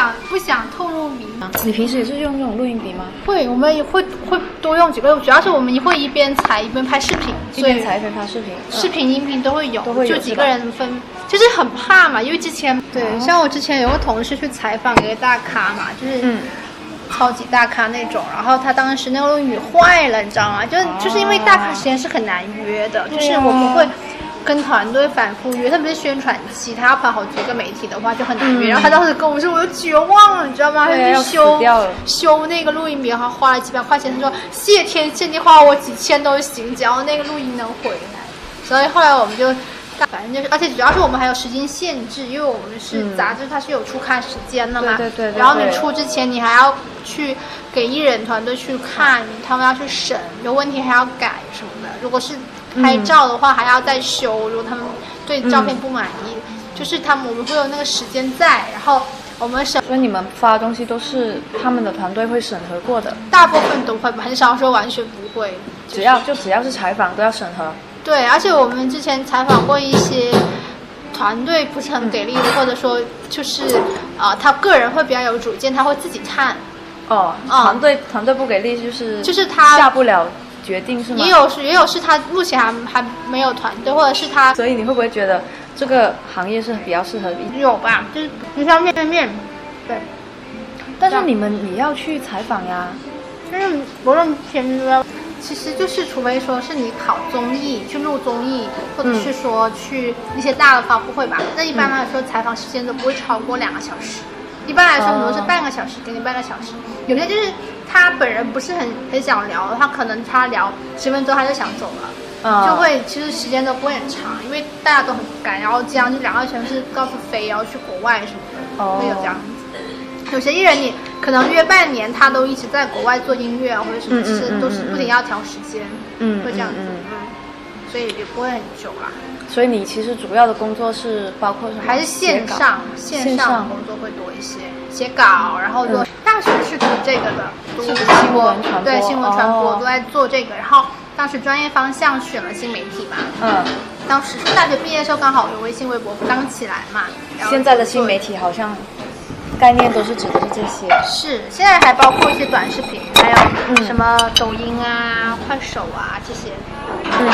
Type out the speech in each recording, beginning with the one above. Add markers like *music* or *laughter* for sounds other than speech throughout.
不想不想透露名。你平时也是用这种录音笔吗？会，我们也会会多用几个，主要是我们会一边采一边拍视频，所以一边采一边拍视频。嗯视频、音频都会有，都会有就几个人分，就是很怕嘛，因为之前对，哦像我之前有个同事去采访一个大咖嘛，就是嗯超级大咖那种，然后他当时那个录音笔坏了，你知道吗？就就是因为大咖时间是很难约的，就是我们会。跟团队反复约，特别是宣传期，他要跑好几个媒体的话就很难约。嗯然后他当时跟我说，我就绝望了，你知道吗？他就去修修那个录音笔，然后花了几百块钱。他说谢天谢地，花我几千都行，只要那个录音能回来。所以后来我们就，反正就是，而且主要是我们还有时间限制，因为我们是嗯杂志，它是有出刊时间的嘛。对对对对然后你出之前，你还要去给艺人团队去看，他们要去审，有问题还要改什么的。如果是拍照的话，还要再修。如果他们对照片不满意，就是他们我们会有那个时间在，然后我们审。所以你们发的东西都是他们的团队会审核过的，大部分都会，很少说完全不会。只要就只要是采访都要审核。对，而且我们之前采访过一些团队不是很给力的，或者说就是呃，他个人会比较有主见，他会自己看，哦，嗯团队团队不给力就是就是他下不了决定是吗？也有是也有是他目前还还没有团队，或者是他所以你会不会觉得这个行业是比较适合你？有吧，就是就像面对面，对，但是你们也要去采访呀。就是不论偏说，其实就是除非说是你考综艺去录综艺，或者是说去一些大的发布会吧，那一般来说采访时间都不会超过两个小时。一般来说，哦我们是半个小时，给你半个小时。有些就是他本人不是很很想聊，他可能他聊十分钟他就想走了。嗯就会其实时间都不会很长，因为大家都很赶，然后这样就两个全是到处飞，然后去国外什么的，哦会有这样子。有些艺人你可能约半年，他都一直在国外做音乐啊或者什么，其实都是不仅要调时间，嗯会这样子，所以也不会很久啦。所以你其实主要的工作是包括什么？还是线上线线上上。工作会多一些，写稿，然后做、嗯。大学是读这个的，读新闻传播？对新闻传播、哦。都在做这个，然后当时专业方向选了新媒体嘛，嗯，当时是大学毕业的时候刚好有微信、微博刚起来嘛。然后现在的新媒体好像概念都是指的是这些。是现在还包括一些短视频，还有嗯。什么抖音啊、快手啊这些，嗯，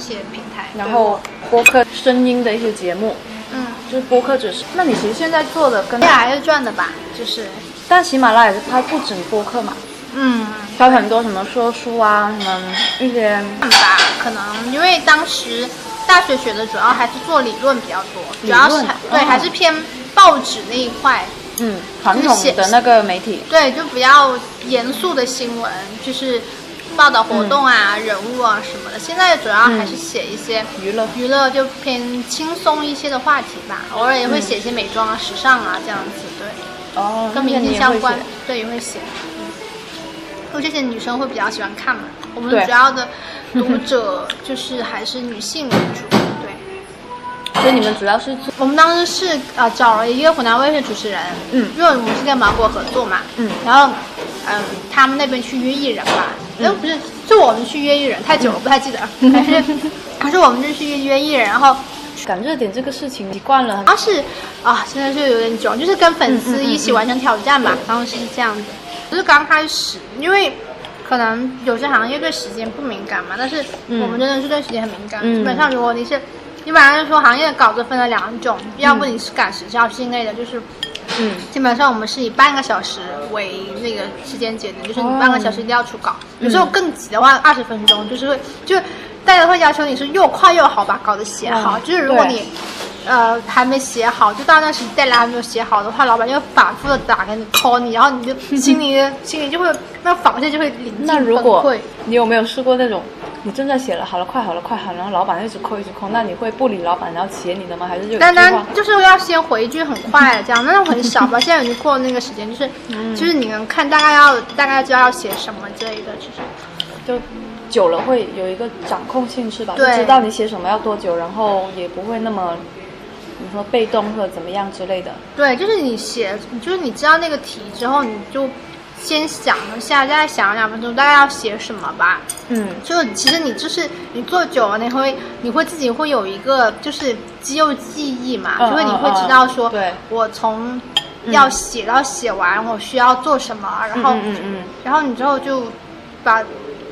这些平台。然后播客声音的一些节目，嗯，就是播客只是。那你其实现在做的跟这，还是赚的吧，就是，但喜马拉雅是它不止播客嘛，嗯，它有很多什么说书啊，什么一些看吧，可能因为当时大学学的主要还是做理论比较多，主要是对哦还是偏报纸那一块。嗯传统的那个媒体。对，就比较严肃的新闻，就是报道活动啊、人物啊什么的。现在主要还是写一些娱乐娱乐就偏轻松一些的话题吧，偶尔也会写一些美妆啊、时尚啊这样子，对，哦，跟明星相关，对也会写。嗯，因为这些女生会比较喜欢看嘛，我们主要的读者就是还是女性为主，对。所以你们主要是做我们当时是呃找了一个湖南卫视主持人，嗯。因为我们是跟芒果合作嘛，嗯。然后嗯他们那边去约艺人嘛，嗯。哎、不是，是我们去约艺人，太久了不太记得，*laughs* 还是还是我们就去约艺人，然后赶热点这个事情习惯了，当时啊现在就有点久，就是跟粉丝一起完成挑战吧，当时是这样子，就是刚开始，因为。可能有些行业对时间不敏感嘛，但是我们真的是对时间很敏感。嗯。基本上，如果你是一般来说，行业的稿子分了两种，要不你是赶时效性类的，就是嗯基本上我们是以半个小时为那个时间节点，就是你半个小时一定要出稿。有时候更急的话，二十分钟就是会就大家会要求你是又快又好把稿子写好。哦就是如果你呃还没写好，就到那时再来还没有写好的话，老板就会反复的打给你 call 你，然后你就 *laughs* 心里心里就会那个防线就会临近那如崩果溃。你有没有试过那种，你正在写了，好了，快好了，快好了，然后老板一直扣一直扣，那你会不理老板，然后写你的吗？还是就单单就是要先回一句很快的这样，那很少吧。现在已经过了那个时间，就是、嗯就是你能看大概要大概知道要写什么之类的，其实。就久了会有一个掌控性是吧？对就知道你写什么要多久，然后也不会那么你说被动或者怎么样之类的。对，就是你写，就是你知道那个题之后，你就先想一下，大概想两分钟，大概要写什么吧。嗯就其实你就是你做久了，你会你会自己会有一个就是肌肉记忆嘛，嗯就是你会嗯知道说，对我从要写，到写完我需要做什么，然后嗯嗯嗯然后你之后就把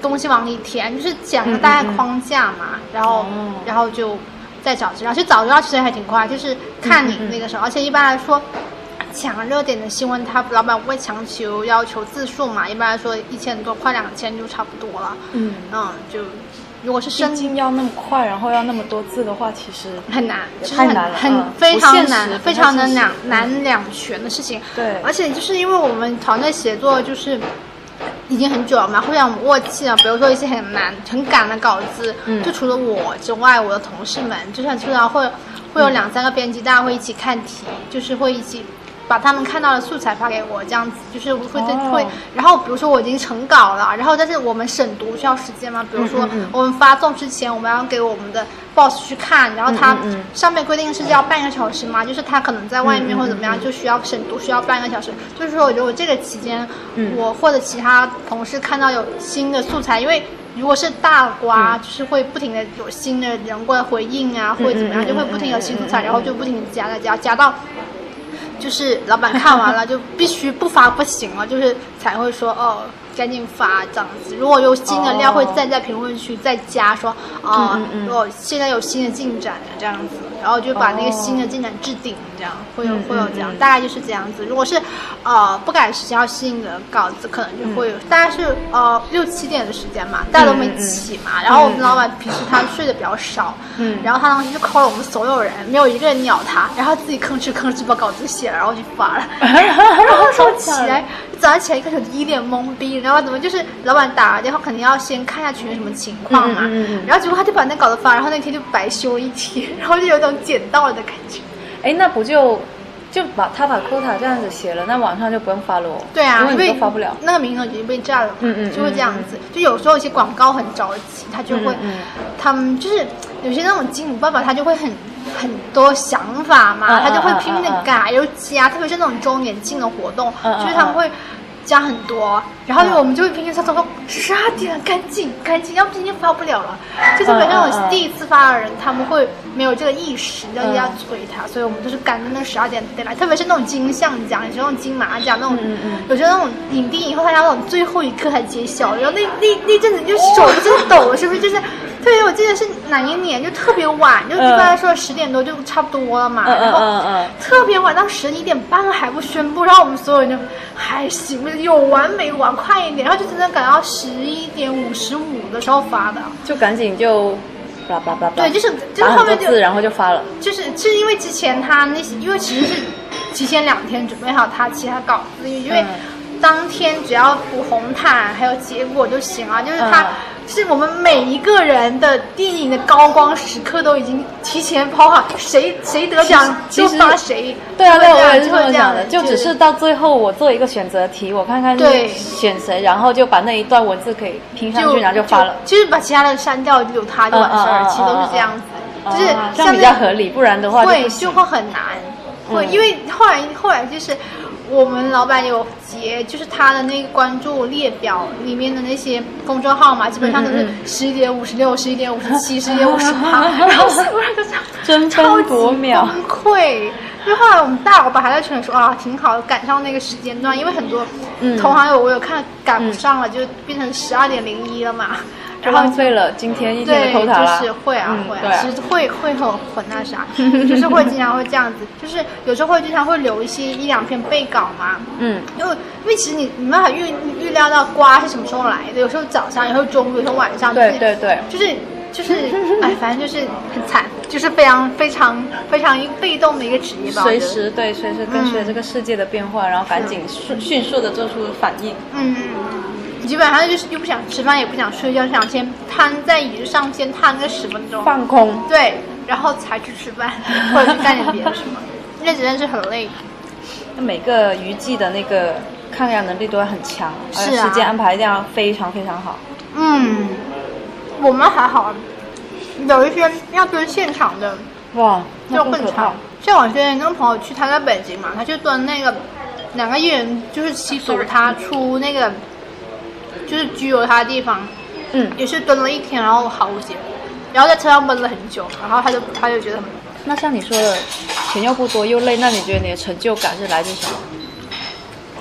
东西往里填，就是讲个大概框架嘛，然后、哦然后就再找资料。其实找资料其实还挺快，就是看你那个时候，而且一般来说。抢热点的新闻，他老板不会强求要求字数嘛？一般来说，一千多快两千就差不多了。嗯，嗯，就如果是毕深竟要那么快，然后要那么多字的话，其实很难，就是太很很难了嗯非常难，非常的两难两全的事情。对而且就是因为我们团队协作就是已经很久了嘛，互相默契了。比如说一些很难、很赶的稿子，嗯就除了我之外，我的同事们就算经常会会有两三个编辑，大家会一起看题，就是会一起。把他们看到的素材发给我，这样子就是会会、然后比如说我已经成稿了，然后但是我们审读需要时间嘛，比如说我们发送之前，我们要给我们的 boss 去看，然后他上面规定是要半个小时嘛，就是他可能在外面或者怎么样，就需要审读需要半个小时。就是说，如果这个期间，嗯。我或者其他同事看到有新的素材，因为如果是大瓜，嗯。就是会不停的有新的人过来回应啊，或者怎么样，就会不停有新素材，然后就不停的加加加加到。就是老板看完了就必须不发不行了，就是才会说哦，赶紧发这样子。如果有新的料，哦会再在评论区再加说哦嗯嗯嗯，我现在有新的进展了这样子，然后就把那个哦新的进展置顶，这样会有嗯会有这样大概就是这样子。如果是呃不赶时间要新的稿子，可能就会有大概是呃六七点的时间嘛，大家都没起嘛，然后我们老板平时他睡得比较少，嗯然后他当时就 call 了我们所有人，没有一个人鸟他，然后自己吭哧吭哧把稿子写了，然后就发了。*laughs* 然后那时候起来，早上起来一开始一脸懵逼，然后怎么就是老板打了电话，肯定要先看一下群里什么情况嘛，嗯嗯嗯嗯然后结果他就把那稿子发，然后那天就白休一天，然后就有种捡到了的感觉。哎，那不就就把他把 quota 这样子写了，那网上就不用发了哦。对啊，因因为发不了。那个名额已经被占了嘛，嗯嗯就会这样子。就有时候一些广告很着急，他就会，他们就是有些那种金主爸爸，他就会很很多想法嘛，他就会拼命的改又加，特别是那种周年庆的活动，就是他们会。加很多，然后嗯我们就会拼命上说说十二点了，赶紧赶紧，要不今天发不了了。就是本身那种第一次发的人，他们会没有这个意识，要嗯要催他，所以我们就是赶着那十二点得来，特别是那种金像奖，你说那种金马奖那种，有些那种影帝以后他要那种最后一刻才揭晓，然后那那那阵子就手就真的抖了，是不是？就是特别我记得是哪一年就特别晚，就一般来说十点多就差不多了嘛，然后嗯嗯特别晚到十一点半还不宣布，然后我们所有人就还行，有完没完，快一点，然后就真的赶到十一点五十五的时候发的。就赶紧就，叭叭叭叭。对就是就是后面就然后就发了。就是是因为之前他那些，因为其实是提前两天准备好他其他稿子，因为嗯当天只要补红毯还有结果就行了，就是他。嗯是我们每一个人的电影的高光时刻都已经提前抛好，谁谁得奖就发谁。对啊，对啊，我也是就会这么讲的，就只是到最后我做一个选择题，我看看对选谁，然后就把那一段文字可以拼上去，然后就发了。就是把其他的删掉，有他就完事儿，其实都是这样子，就是哦这样比较合理，不然的话就会就。会很难，会、嗯因为后来后来就是我们老板有截，就是他的那个关注列表里面的那些公众号嘛，基本上都是十一点五十六、十一点五十七、*laughs* 十一点五十八，然后所有人都这样争超分级夺秒崩溃。因为后来我们大老板还在群里说啊，挺好，赶上那个时间段，因为很多嗯。同行有我有看赶不上了，就变成十二点零一了嘛，浪费了今天一天，的 quota 啦。就是会啊会啊，嗯对啊。其实会会很很那啥，*laughs* 就是会经常会这样子，就是有时候会经常会留一些一两篇备稿嘛，嗯，因为因为其实你你没办法预预料到瓜是什么时候来的，有时候早上，有时候中午，有时候晚上，对对对，就是就是 *laughs* 哎，反正就是很惨，就是非常非常非常一被动的一个职业吧，随时对随时跟随嗯。这个世界的变化，然后赶紧迅迅速的做出反应。嗯，基本上就是又不想吃饭，也不想睡觉，想先瘫在椅子上先瘫个十分钟，放空，对，然后才去吃饭或者去干点别的什么，*laughs* 那真的是很累。那每个娱记的那个抗压能力都要很强，而且是啊时间安排一定要非常非常好。嗯，我们还好，有一些要蹲现场的哇，那就更长更可怕。。像我之前跟朋友去，他在北京嘛，他就蹲那个两个艺人，就是吸毒他出那个就是拘留他的地方，嗯，也是蹲了一天，然后毫无结果，然后在车上闷了很久，然后他就他就觉得很那像你说的，钱又不多又累，那你觉得你的成就感是来自什么？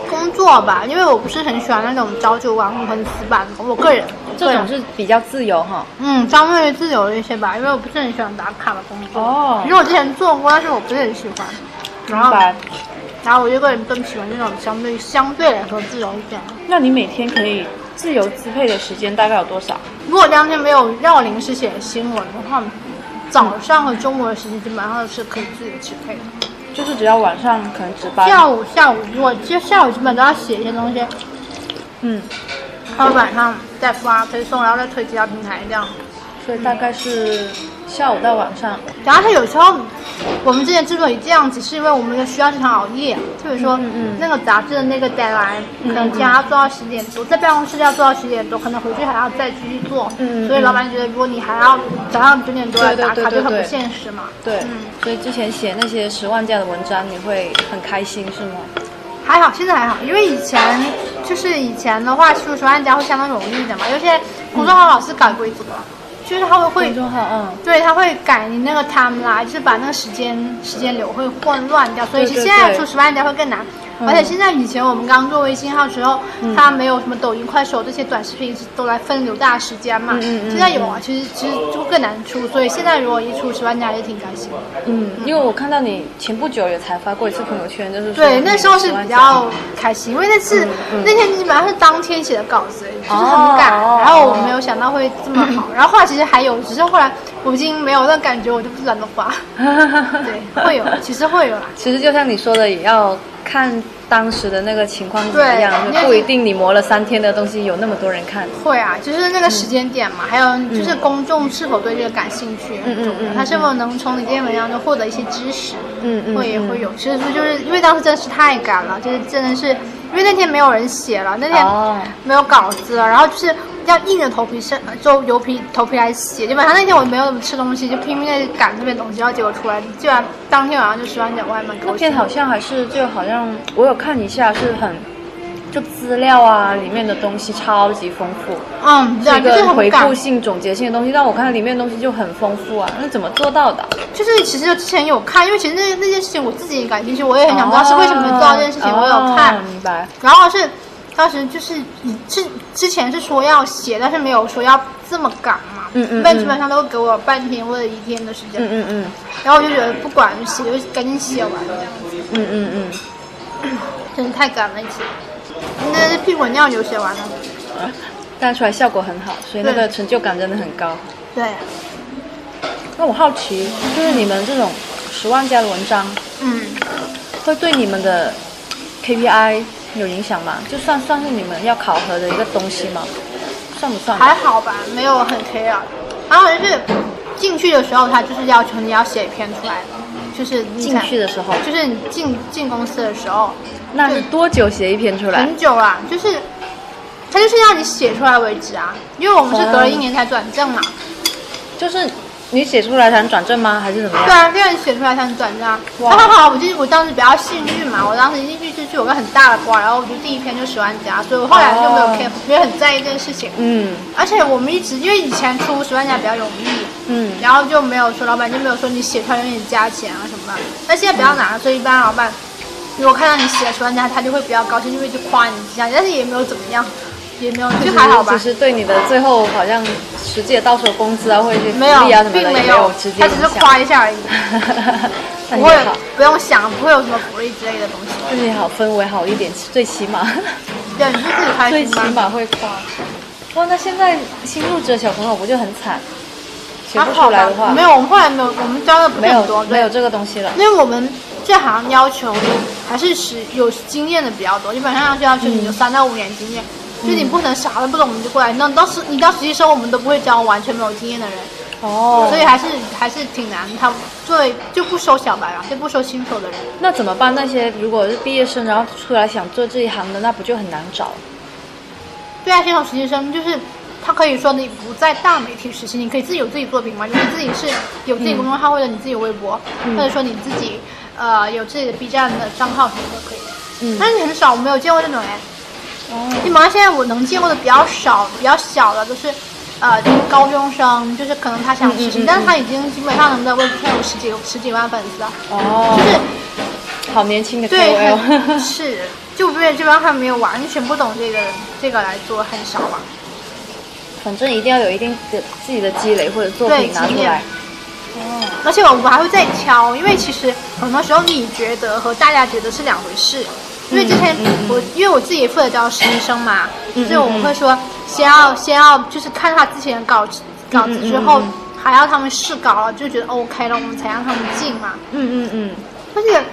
工作吧，因为我不是很喜欢那种朝九晚五很死板的，我个人这种是比较自由哈。嗯，相对于自由一些吧，因为我不是很喜欢打卡的工作。哦因为我之前做过，但是我不是很喜欢。然后。然后我就个人更喜欢那种相对相对来说自由一点。那你每天可以自由支配的时间大概有多少？如果当天没有让我临时写新闻的话，早上和中午的时间基本上是可以自己支配的。就是只要晚上可能值班。下午下午如果就下午基本都要写一些东西，嗯，然后晚上再发推送，然后再推其他平台这样。所以大概是下午到晚上。然后他有时候，我们之前之所以这样子，是因为我们需要经常熬夜。就比如说、嗯嗯那个杂志的那个 deadline，可能今天要做到十点多，在办公室要做到十点多，可能回去还要再继续做。嗯嗯所以老板觉得，如果你还要早上九点多来打卡，就很不现实嘛。对，嗯所以之前写那些十万加的文章，你会很开心是吗？还好，现在还好，因为以前就是以前的话，出十万加会相当容易的嘛。有些公众号老是改规则，就是他会会公众号，嗯，对，他会改你那个 timeline，就是把那个时间时间流会混乱掉，所以现在对出十万加会更难。嗯。而且现在以前我们刚做微信号的时候，它没有什么抖音、快手这些短视频都来分流大时间嘛。现在有啊，其实其实就更难出，所以现在如果一出十万加也挺开心。的。嗯，因为我看到你前不久也才发过一次朋友圈，就是对，那时候是比较开心，因为那次、那天基本上是当天写的稿子，就是很哦赶，哦。然后我没有想到会这么好，*laughs* 然后后来其实还有，只是后来我已经没有那感觉，我就不懒得发。*laughs* 对，会有，其实会有啦。其实就像你说的，也要看当时的那个情况怎么对样，那就不一定你磨了三天的东西有那么多人看。会啊，就是那个时间点嘛，还有就是公众是否对这个感兴趣很重要，嗯嗯嗯他是否能从你这篇文章中获得一些知识，嗯会也会有。其实就是因为当时真的是太赶了，就是真的是因为那天没有人写了，那天哦没有稿子了，然后就是要硬着头皮上就油皮头皮来写。基本上那天我没有怎么吃东西，就拼命的赶这边东西，然后结果出来，居然当天晚上就十万点外卖给我写那篇。好像还是就好像我有看一下，是很就资料啊里面的东西超级丰富，嗯，对啊，是一就是个回顾。性、总结性的东西。但我看里面的东西就很丰富啊，那怎么做到的？就是其实之前有看，因为其实那那件事情我自己也感兴趣，我也很想知道是为什么能做到这件事情，哦我有看哦。明白。然后是当时就是之之前是说要写，但是没有说要这么赶嘛。嗯嗯一般嗯基本上都给我半天或者一天的时间。嗯嗯嗯然后我就觉得不管写就赶紧写完这样子，嗯嗯嗯。*coughs* 真的太赶了一次。那是屁滚尿流写完了。但出来效果很好，所以那个成就感真的很高。对，那我好奇，就是你们这种十万加的文章，嗯，会对你们的 KPI 有影响吗？就算算是你们要考核的一个东西吗？算不算？还好吧，没有很 care。然后就是进去的时候，他就是要求你要写一篇出来，就是你进去的时候，就是你进进公司的时候，那是多久写一篇出来？很久啦，就是他就是要你写出来为止啊，因为我们是隔了一年才转正嘛，就是你写出来才能转正吗？还是怎么样？对啊，这样写出来才能转正啊。哇那还好，我记得我当时比较幸运嘛，我当时一进去就是有个很大的瓜，然后我就第一篇就十万加，所以我后来就没有哦 care，没有很在意这件事情。嗯而且我们一直因为以前出十万加比较容易，嗯然后就没有说老板就没有说你写出来有点加钱啊什么的。但现在比较难了，所以一般老板如果看到你写了十万加，他就会比较高兴，就会去夸你一下，但是也没有怎么样，也没有就还好吧其。实对你的最后好像实际的到手工资啊，或者一些福没有利啊什，么的，并没没有直接他只是夸一下而已，不会，不用想，不会有什么福利之类的东西。自己好，氛围好一点，最起码，对，你就自己开最起。码会夸。哇，那现在新入职的小朋友不就很惨？写不出来的话，没有，我们后来没有，我们教的不是很多，对有没有这个东西了。因为我们这行要求还是是有经验的比较多，基本上要要求你有三到五年经验，就你不能啥都不懂你就过来，那到时你到实习生我们都不会教完全没有经验的人，哦，所以还是还是挺难。他最就不收小白了，就不收新手的人。那怎么办？那些如果是毕业生，然后出来想做这一行的，那不就很难找？对啊，新手实习生就是他可以说你不在大媒体实习，你可以自己有自己作品嘛，就是自己是有自己公众号、或者你自己微博，或者说你自己呃有自己的 B 站的账号什么都可以。嗯但是很少，我没有见过那种哎。哦，基本上现在我能见过的比较少、比较小的都是呃高中生，就是可能他想实习，嗯嗯嗯但是他已经基本上能在微博上有十几十几万粉丝了，哦，就是好年轻的对是就因为基本上他没有完全不懂这个这个来做，很少吧。反正一定要有一定的自己的积累或者作对品拿出来。而且我们还会再挑，因为其实很多时候你觉得和大家觉得是两回事。因为之前我因为我自己也负责教实习生嘛，嗯所以我们会说先要先要就是看他之前的稿子稿子之后还要他们试稿了，就觉得 OK 了，我们才让他们进嘛。嗯嗯嗯，而且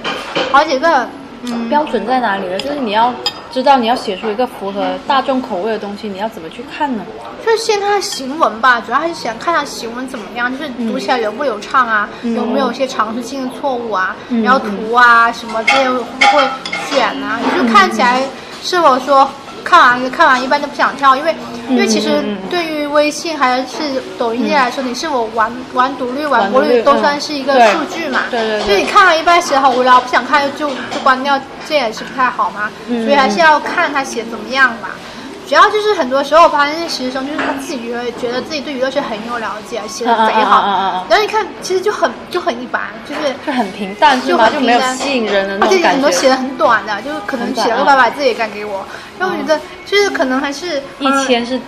好几个嗯标准在哪里呢？就是你要知道你要写出一个符合大众口味的东西，你要怎么去看呢？就是先看行文吧，主要还是想看它行文怎么样，就是读起来流不流畅啊，嗯。有没有一些常识性的错误啊，嗯。然后图啊什么这些会不会选啊，你就看起来是否说看完看完一般就不想跳，因为因为其实对于微信还是抖音界来说，你是否完完读率、完播完读率率都嗯。算是一个数据嘛，对对对。所以你看完一半写得好无聊，不想看就就关掉，这也是不太好嘛，嗯所以还是要看他写怎么样吧。主要就是很多时候我发现那实习生就是他自己觉得觉得自己对娱乐圈很有了解，写的贼好，然后你看其实就很就很一般，就是就很平淡是就吗？就没有很平淡吸引人的那而且种感觉。很多写的很短的，就是可能写了个八百字也敢给我，然后我觉得就是可能还是一嗯千是是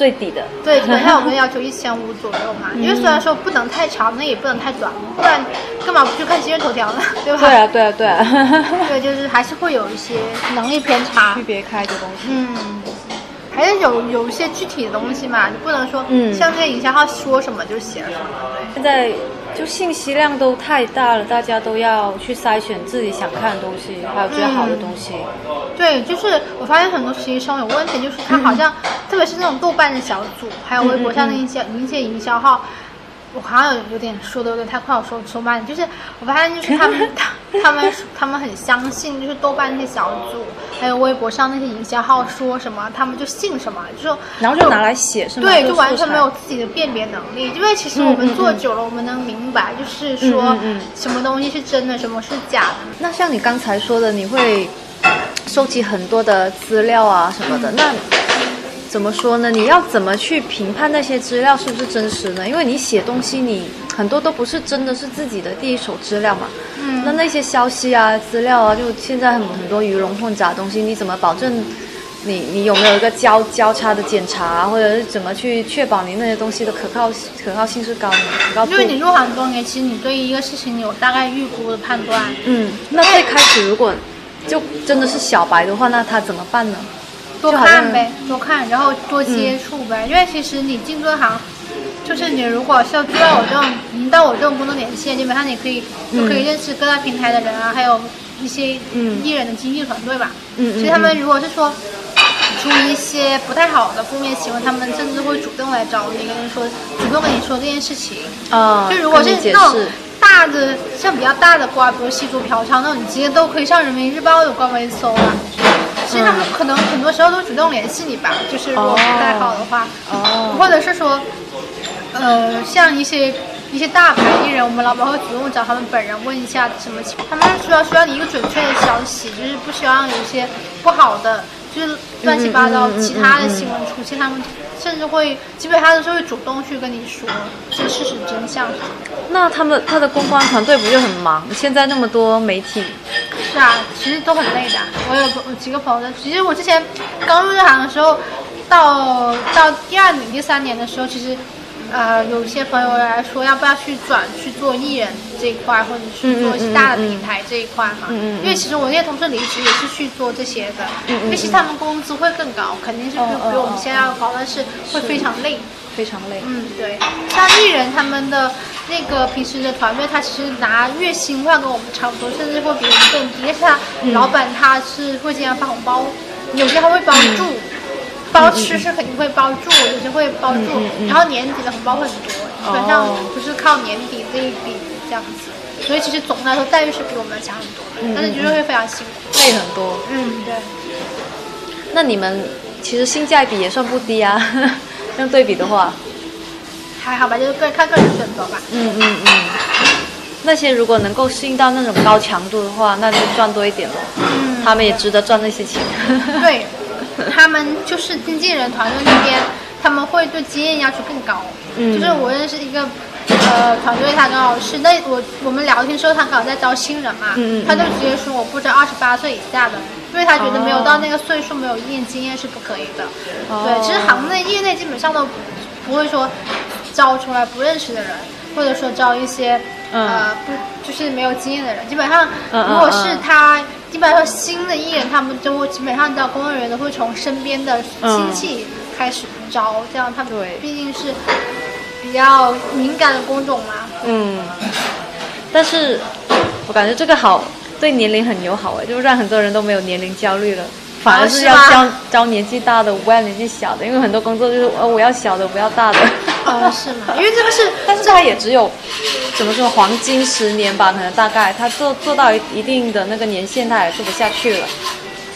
最底的。对，基本上我们要求一千五左右嘛，因为虽嗯然说不能太长，那也不能太短，不然干嘛不去看今日头条呢？*laughs* 对吧？对啊，对啊，对啊，*laughs* *laughs* 对，就是还是会有一些能力偏差区。别开的东西。嗯，还是有有一些具体的东西嘛，你不能说，嗯像这个营销号说什么就写什么，现在就信息量都太大了，大家都要去筛选自己想看的东西，还有最好的东西。对，就是我发现很多实习生有问题，就是他好像，特别是那种豆瓣的小组，还有微博上的一些一些营销号。我好像有有点说的有点太快，我说说慢了。就是我发现，就是他们他他们他们很相信，就是豆瓣那些小组，还有微博上那些营销号说什么，他们就信什么，就说然后就拿来写是吗？对，就完全没有自己的辨别能力。因为其实我们做久了，我们能明白，就是说什么东西是真的，什么是假的。那像你刚才说的，你会收集很多的资料啊什么的，那怎么说呢？你要怎么去评判那些资料是不是真实呢？因为你写东西，你很多都不是真的是自己的第一手资料嘛。嗯那那些消息啊、资料啊，就现在很很多鱼龙混杂的东西，你怎么保证你你有没有一个交交叉的检查啊，或者是怎么去确保你那些东西的可靠可靠性是高的，可靠度因？为你入行多年，其实你对一个事情你有大概预估的判断。嗯，那最开始如果就真的是小白的话，那他怎么办呢？多看呗，多看，然后多接触呗。因为其实你进这行，就是你如果是要做到我这种，已经到我这种工作年限，基本上你可以就可以认识各大平台的人啊，还有一些嗯艺人的经纪团队吧。其实他们如果是说出一些不太好的负面新闻，他们甚至会主动来找你，跟你说，主动跟你说这件事情。啊、就如果是那种，大的，像比较大的瓜，比如吸毒嫖娼那种，你直接都可以上人民日报的官微搜了。其实他们可能很多时候都主动联系你吧，就是如果不太好的话，哦。或者是说，呃，像一些一些大牌艺人，我们老板会主动找他们本人问一下什么情况，他们需要需要你一个准确的消息，就是不希望有一些不好的，就是乱七八糟其他的新闻出现，他们甚至会基本上都是会主动去跟你说这事实真相。那他们他的公关团队不就很忙？现在那么多媒体，是啊，其实都很累的。我有几个朋友的，其实我之前刚入这行的时候，到到第二年、第三年的时候，其实呃有些朋友来说，要不要去转去做艺人这一块，或者是做一些大的平台这一块嘛？因为其实我那些同事离职也是去做这些的，因为其实他们工资会更高，肯定是比比我们现在要高，但是会非常累。非常累。嗯，对，像艺人他们的那个平时的团队，他其实拿月薪的话跟我们差不多，甚至会比我们更低。但是他嗯老板他是会经常发红包，有些还会包住，包吃是肯定会包住，有些会包住，然后年底的红包会很多，基本上哦就是靠年底这一笔这样子。所以其实总的来说待遇是比我们强很多但是就是会非常辛苦。累很多。嗯，对。那你们其实性价比也算不低啊，*laughs* 这样对比的话，还好吧，就是个看个人选择吧。嗯嗯嗯。那些如果能够适应到那种高强度的话，那就赚多一点了。嗯他们也值得赚那些钱。对，他们就是经纪人团队那边他们会对经验要求更高。嗯就是我认识一个呃团队，他刚好是那我我们聊天时候，他刚好在招新人嘛，他就直接说我不招二十八岁以下的，因为他觉得没有哦到那个岁数，没有一定经验是不可以的。哦对，其实行内业内基本上都不会说招出来不认识的人，或者说招一些、嗯。呃不就是没有经验的人。基本上，如果是嗯他，基本上说新的艺人，他们就会基本上招工作人员都会从身边的亲戚开始招，这样他们对。毕竟是比较敏感的工种嘛。嗯，但是我感觉这个好，对年龄很友好哎，就是让很多人都没有年龄焦虑了，反而是要招招年纪大的，我不要年纪小的，因为很多工作就是呃我要小的，不要大的。啊，是吗？*laughs* 因为这个是，但是他也只有怎么说黄金十年吧，可能大概他做做到一一定的那个年限，他也做不下去了，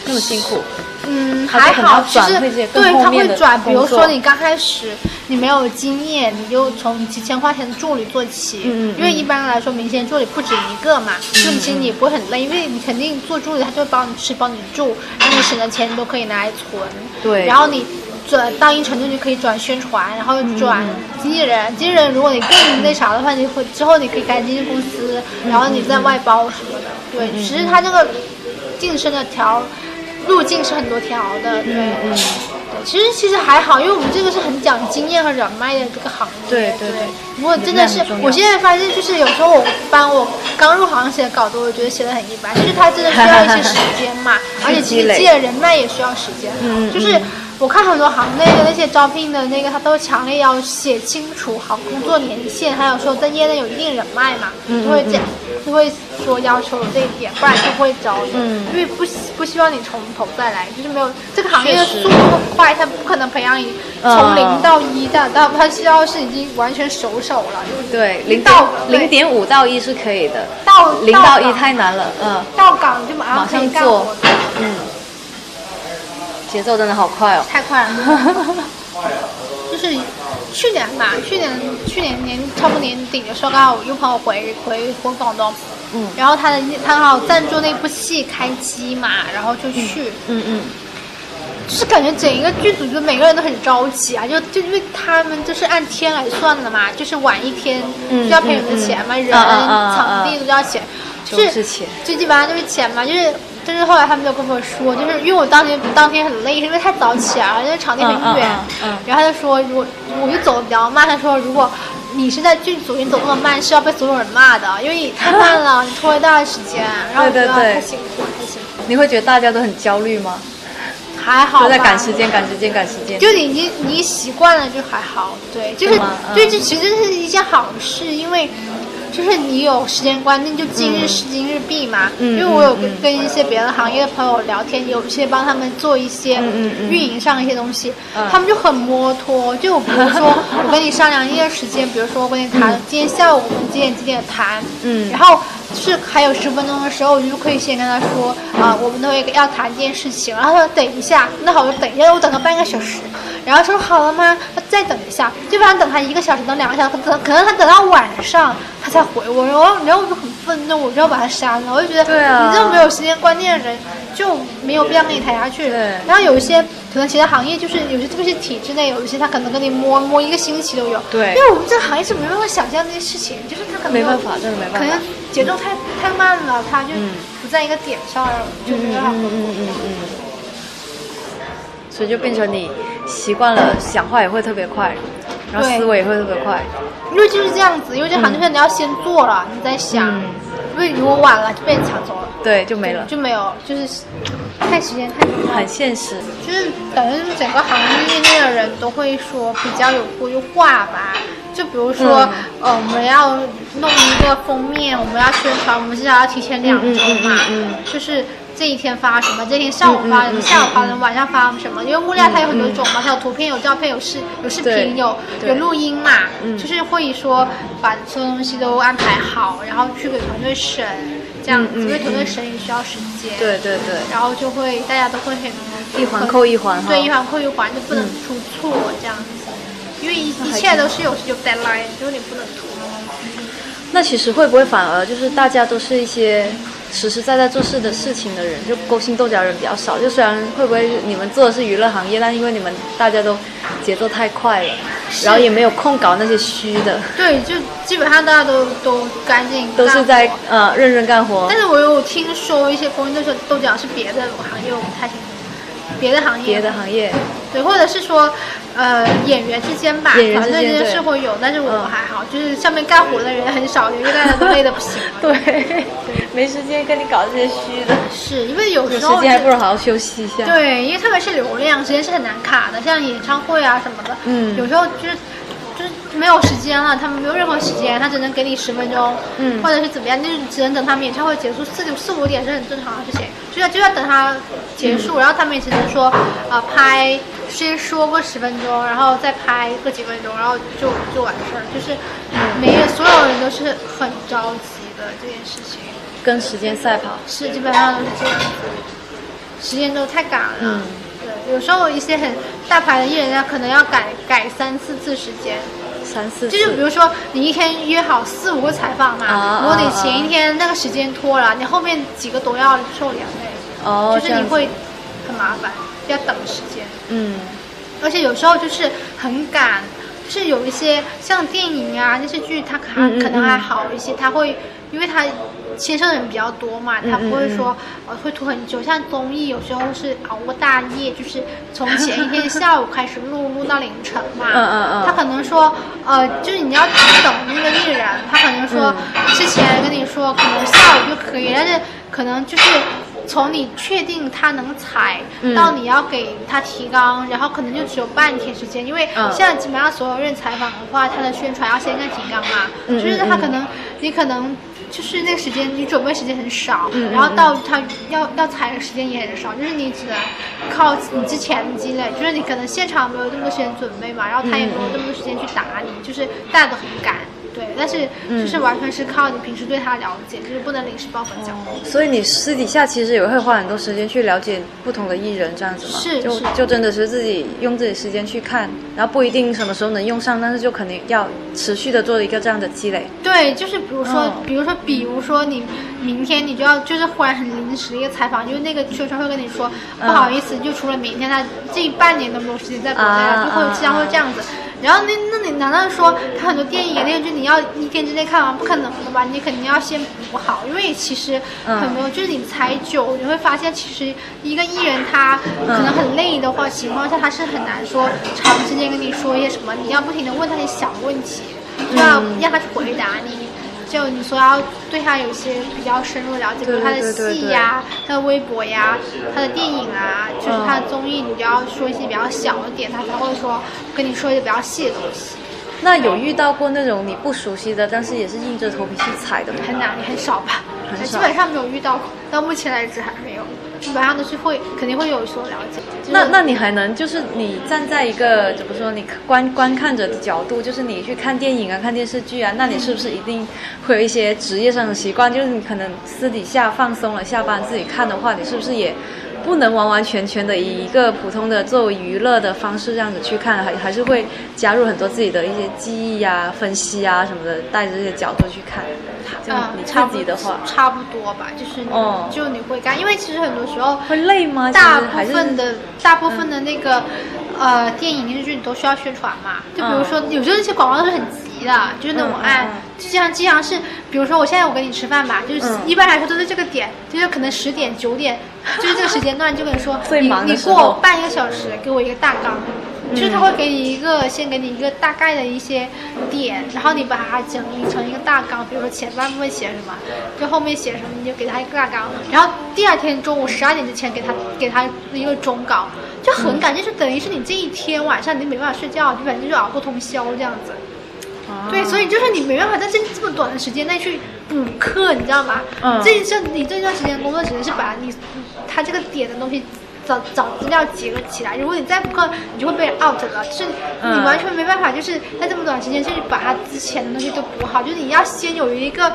那么辛苦。嗯，还好，其实对他会转，比如说你刚开始你没有经验，你就从几千块钱的助理做起，因为一般来说明星助理不止一个嘛，就其实你也不会很累，因为你肯定做助理，他就会帮你吃帮你住，然后你省的钱你都可以拿来存，对然后你。转到一定程度就可以转宣传，然后嗯转经纪人。经纪人如果你更那啥的话，你会之后你可以开经纪公司，然后你再外包什么的。对，嗯其实他这个晋升的条路径是很多条的。对，嗯其实其实还好，因为我们这个是很讲经验和人脉的这个行业。对对对对如果真的是我现在发现就是有时候我帮我刚入行写的稿子，我觉得写的很一般，就是它真的需要一些时间嘛，*laughs* 而且其实积累人脉也需要时间。嗯嗯就是我看很多行内的那些招聘的那个，他都强烈要写清楚好工作年限，还有说在业内有一定人脉嘛，嗯就会讲，就会说要求有这一点，不然就不会招你。嗯因为不希不希望你从头再来，就是没有这个行业的速度很快，他不可能培养你从零到一的，到他需要是已经完全熟手了，就是对，零到零点五到一是可以的，到零到一太难了，嗯。到岗就马马上可以做干活，嗯，节奏真的好快哦。太快了。*laughs* 就是去年吧，去年去年年差不多年底的时候，刚好我有朋友回回回广东，嗯。然后他的他刚好赞助那部戏开机嘛，然后就去，嗯嗯，就是感觉整一个剧组就每个人都很着急啊，就就因为他们就是按天来算的嘛，就是晚一天嗯就要赔你的钱嘛，人、嗯嗯。嗯嗯场地都要钱，就就是是钱。最基本上就是钱嘛，就是就是后来他们就跟我说，就是因为我当天当天很累，因为太早起来了，因为场地很远，嗯嗯嗯嗯。然后他就说，如果我就走的比较慢，他说如果你是在剧组，你走那么慢是要被所有人骂的，因为你太慢了，你拖了大段时间，然后我觉得对对对。太辛苦了，太辛苦了，你会觉得大家都很焦虑吗？还好吧。都在赶时间，赶时间，赶时间。就你已经你习惯了就还好，对，就是对，这其实是一件好事，因为就是你有时间观念，就今日事今日毕嘛。嗯因为我有跟一些别的行业的朋友聊天，有一些帮他们做一些运营上的一些东西，嗯他们就很摩托。就比如说我跟你商量一个时间，比如说我跟你谈今天下午我们几点几点谈，嗯然后是还有十分钟的时候，我就可以先跟他说啊、我们都会要谈一件事情。然后他说等一下，那好，我等一下，我等了半个小时。然后说好了吗？他再等一下，基本上等他一个小时，等两个小时，等可能他等到晚上他才回我，然后然后我就很愤怒，我就要把他删了。我就觉得，对啊你这种没有时间观念的人就没有必要跟你谈下去。对然后有一些可能其他行业就是有些特别是体制内，有一些他可能跟你摸摸一个星期都有。对因为我们这个行业是没办法想象这些事情，就是他可能有没办法真的没办法可能节奏太太慢了，他就嗯不在一个点上，就没办法。嗯嗯嗯嗯。所以就变成你习惯了，想话也会特别快，然后思维也会特别快。因为就是这样子，因为这行就是你要先做了，你再想，嗯因为如果晚了就被人抢走了，对，就没了，就没有，就是太时间太重要很现实。就是感觉就是整个行业内的人都会说比较有规划吧。就比如说，嗯呃，我们要弄一个封面，我们要宣传，我们至少要提前两周嘛。嗯嗯嗯就是这一天发什么，这一天上午发什么，下午发什么，晚上发什么。因为物料它有很多种嘛，它有图片、有照片、有视有视频、有有录音嘛。嗯就是会说把所有东西都安排好，然后去给团队审，这样因为团队嗯审也需要时间。对对对，然后就会大家都会很一环扣一环哈。对，一环扣一环就不能出错这样子，因为一一切都是有有 deadline，就是你不能出。那其实会不会反而就是大家都是一些实实在在做事的事情的人，就勾心斗角人比较少？就虽然会不会你们做的是娱乐行业，但因为你们大家都节奏太快了，然后也没有空搞那些虚的，对，就基本上大家都都干净都是在呃认真干活但。是我有听说一些工作者都讲是别的行业，我不太清楚。别的行业，别的行业，对，或者是说，呃，演员之间吧，演员团队之间是会有，但是我嗯还好，就是上面干活的人很少，因为大家都累得不行。*laughs* 对，*laughs* 没时间跟你搞这些虚的，*laughs* 是因为有有时候时间还不如好好休息一下。对，因为特别是流量，时间是很难卡的，像演唱会啊什么的，嗯有时候就是就是没有时间了，他们没有任何时间，他只能给你十分钟，嗯或者是怎么样，就是只能等他们演唱会结束四九四五点是很正常的事情，就要就要等他结嗯束，然后他们也只能说，呃，拍先说个十分钟，然后再拍个几分钟，然后就就完事儿，就是每个所有人都是很着急的这件事情。跟时间赛跑。是基本上都是这样子，时间都太赶了。嗯对，有时候一些很大牌的艺人，他可能要改改三四次时间。三四就是比，如说，你一天约好四五个采访嘛，啊如果你啊前一天那个时间拖了，你后面几个都要受连累，哦，就是你会很麻烦，要等时间。嗯而且有时候就是很赶，就是有一些像电影啊、电视剧，它可嗯嗯可能还好一些，它会因为它牵涉的人比较多嘛，它嗯不会说呃会拖很久。像综艺有时候是熬过大夜，就是从前一天下午开始录，录到凌晨嘛。嗯嗯嗯他可能说呃，就是你要等那个艺人，他可能说嗯之前跟你说可能下午就可以，但是可能就是。从你确定他能踩，嗯。到你要给他提纲，然后可能就只有半天时间，因为嗯。现在基本上所有人采访的话，他的宣传要先看提纲嘛，嗯就是他可能你可能就是那个时间你准备时间很少，然后到他要要采的时间也很少，就是你只能靠你之前的积累，就是你可能现场没有这么多时间准备嘛，然后他也没有这么多时间去打你，就是大家都很赶。对，但是嗯就是完全是靠你平时对他了解，就是不能临时抱佛脚。所以你私底下其实也会花很多时间去了解不同的艺人，这样子吗？是就是就真的是自己用自己时间去看，然后不一定什么时候能用上，但是就肯定要持续的做一个这样的积累。对，就是比如说，嗯比如说，比如说你明天你就要就是忽然很临时的一个采访，就是那个宣传会跟你说、嗯不好意思，就除了明天，他这半年都没有时间在国内了，啊就会经常会这样子。然后那那你难道说他很多电影电视剧你要一天之内看完？不可能的吧？你肯定要先补好，因为其实嗯很多、就是你采久，你会发现其实一个艺人他可能很累的话情况下，他是很难说长时间跟你说一些什么，你要不停的问他一些小问题，就要嗯让他去回答你。就你说要对他有些比较深入了解，比如他的戏呀、他的微博呀、他的电影啊，就是嗯他的综艺，你就要说一些比较小的点，他才会说跟你说一些比较细的东西。那有遇到过那种你不熟悉的，但是也是硬着头皮去踩的吗？很难，很少吧？基本上没有遇到过，到目前为止还没有。基本上都是会，肯定会有所了解。那那你还能就是你站在一个怎么说你观观看者的角度，就是你去看电影啊、看电视剧啊，那你是不是一定会有一些职业上的习惯？就是你可能私底下放松了，下班自己看的话，你是不是也不能完完全全的以一个普通的作为娱乐的方式这样子去看，还还是会加入很多自己的一些记忆啊、分析啊什么的，带着这些角度去看。就嗯，你差己的话，差不多吧，就是你、哦就你会干，因为其实很多时候会累吗？其大部分的大部分的那个、呃电影电视剧你都需要宣传嘛，就比如说、有时候那些广告都是很急的，就是那种嗯嗯按，嗯就像经常是，比如说我现在我跟你吃饭吧，就是嗯一般来说都是这个点，就是可能十点九点，就是这个时间段就跟你说，*laughs* 你你过半个小时给我一个大纲。就是他嗯会给你一个，先给你一个大概的一些点，然后你把它整理成一个大纲，比如说前半部分写什么，就后面写什么，你就给他一个大纲，然后第二天中午十二点之前给他给他一个终稿，就很赶，就是等于是你这一天晚上你就没办法睡觉，就反正就是熬过通宵这样子。啊对，所以就是你没办法在这这么短的时间内去补课，你知道吗？嗯这这你这段时间工作只能是把你他这个点的东西找找资料结合起来。如果你再补课，你就会被 out 了，就是你嗯完全没办法，就是在这么短时间去把他之前的东西都补好，就是你要先有一个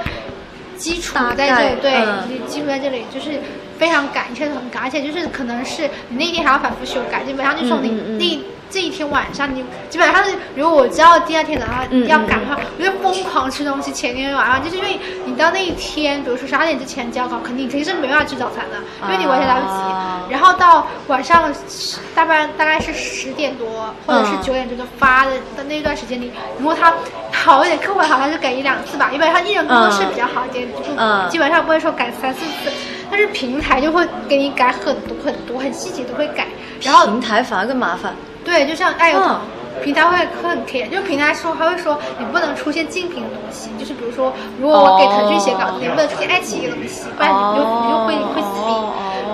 基础在这里，对，嗯你基础在这里，就是非常赶，一切都很赶，而且就是可能是你那一天还要反复修改，基本上就说你那。这一天晚上，你基本上是，如果我知道第二天早上嗯要赶的话，我就疯狂吃东西。前天晚上就是因为你到那一天，比如说十二点之前交稿，肯定肯定是没办法吃早餐的，因为你完全来不及。啊然后到晚上大半大概是十点多或者是嗯九点钟就发的的那段时间里，如果他好一点，客户好像就改一两次吧，因为他一人工作室比较好一点，就嗯基本上不会说改三四次，但是平台就会给你改很多很多很细节都会改，然后平台反而更麻烦。对，就像爱优腾。嗯平台会会很 care，就平台说他会说你不能出现竞品的东西，就是比如说，如果我给腾讯写稿子，你不能出现爱奇艺的东西，不然你就你就会会死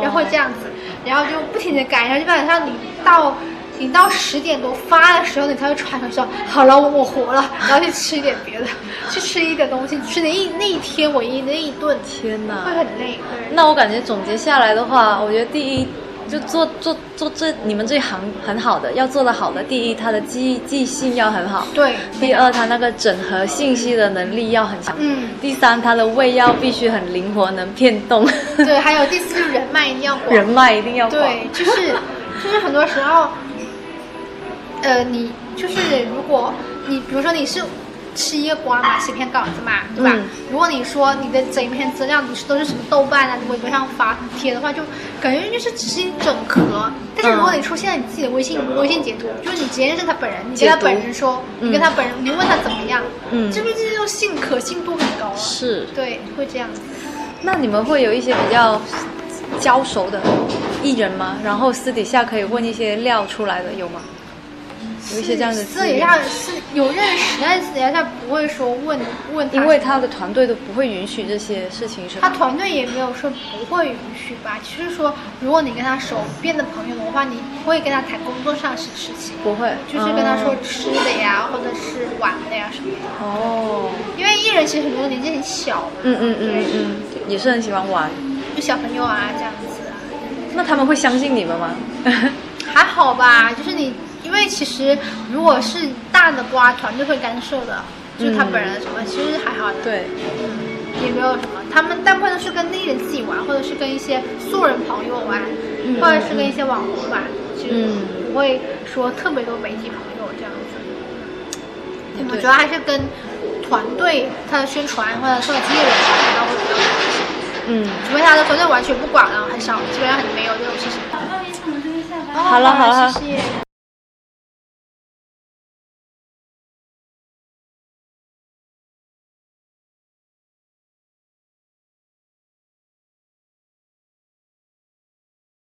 然后会这样子，然后就不停的改，然后基本上你到你到十点多发的时候，你才会喘口气说好了，我我活了，然后去吃一点别的，去吃一点东西，吃那一那一天唯一的那一顿，天哪会很累，对。那我感觉总结下来的话，我觉得第一就做做做这你们这行很好的，要做的好的，第一他的记记性要很好，对第二他那个整合信息的能力要很强，嗯第三他的胃要必须很灵活，能变动，对，还有第四就是人脉一定要广，人脉一定要广，对，就是就是很多时候，呃，你就是如果你比如说你是吃一个瓜嘛，写篇稿子嘛，对吧？嗯如果你说你的整篇资料你是都是什么豆瓣啊、微博上发贴的话，就感觉就是只是一整壳。但是如果你出现了你自己的微信、微信截图，就是你直接认识他本人，你跟他本人说，嗯你跟他本人，你问他怎么样，嗯这不是这就信可信度很高啊？是。对，会这样子。那你们会有一些比较交熟的艺人吗？然后私底下可以问一些料出来的有吗？有一些这样的私底资源下是有认识，但是私底下不会说问问他，因为他的团队都不会允许这些事情，是他？团队也没有说不会允许吧。就是说，如果你跟他熟变的朋友的话，你不会跟他谈工作上的事情，不会，就是跟他说哦吃的呀，或者是玩的呀什么的。哦，因为艺人其实很多年纪很小，嗯嗯嗯嗯，也是很喜欢玩。就小朋友啊这样子啊，那他们会相信你们吗？*laughs* 还好吧。就是你，因为其实如果是大的瓜，团队会干涉的，就是他本人什么，其实还好的。对，也没有什么，他们大部分都是跟艺人自己玩，或者是跟一些素人朋友玩，嗯。或者是跟一些网红玩，其实嗯。不会说特别多媒体朋友这样子。我觉得还是跟团队他的宣传或者说经纪人管道会比较多，嗯，除非他的团队完全不管了，很少，基本上很没有这种事情。好了好了。谢谢。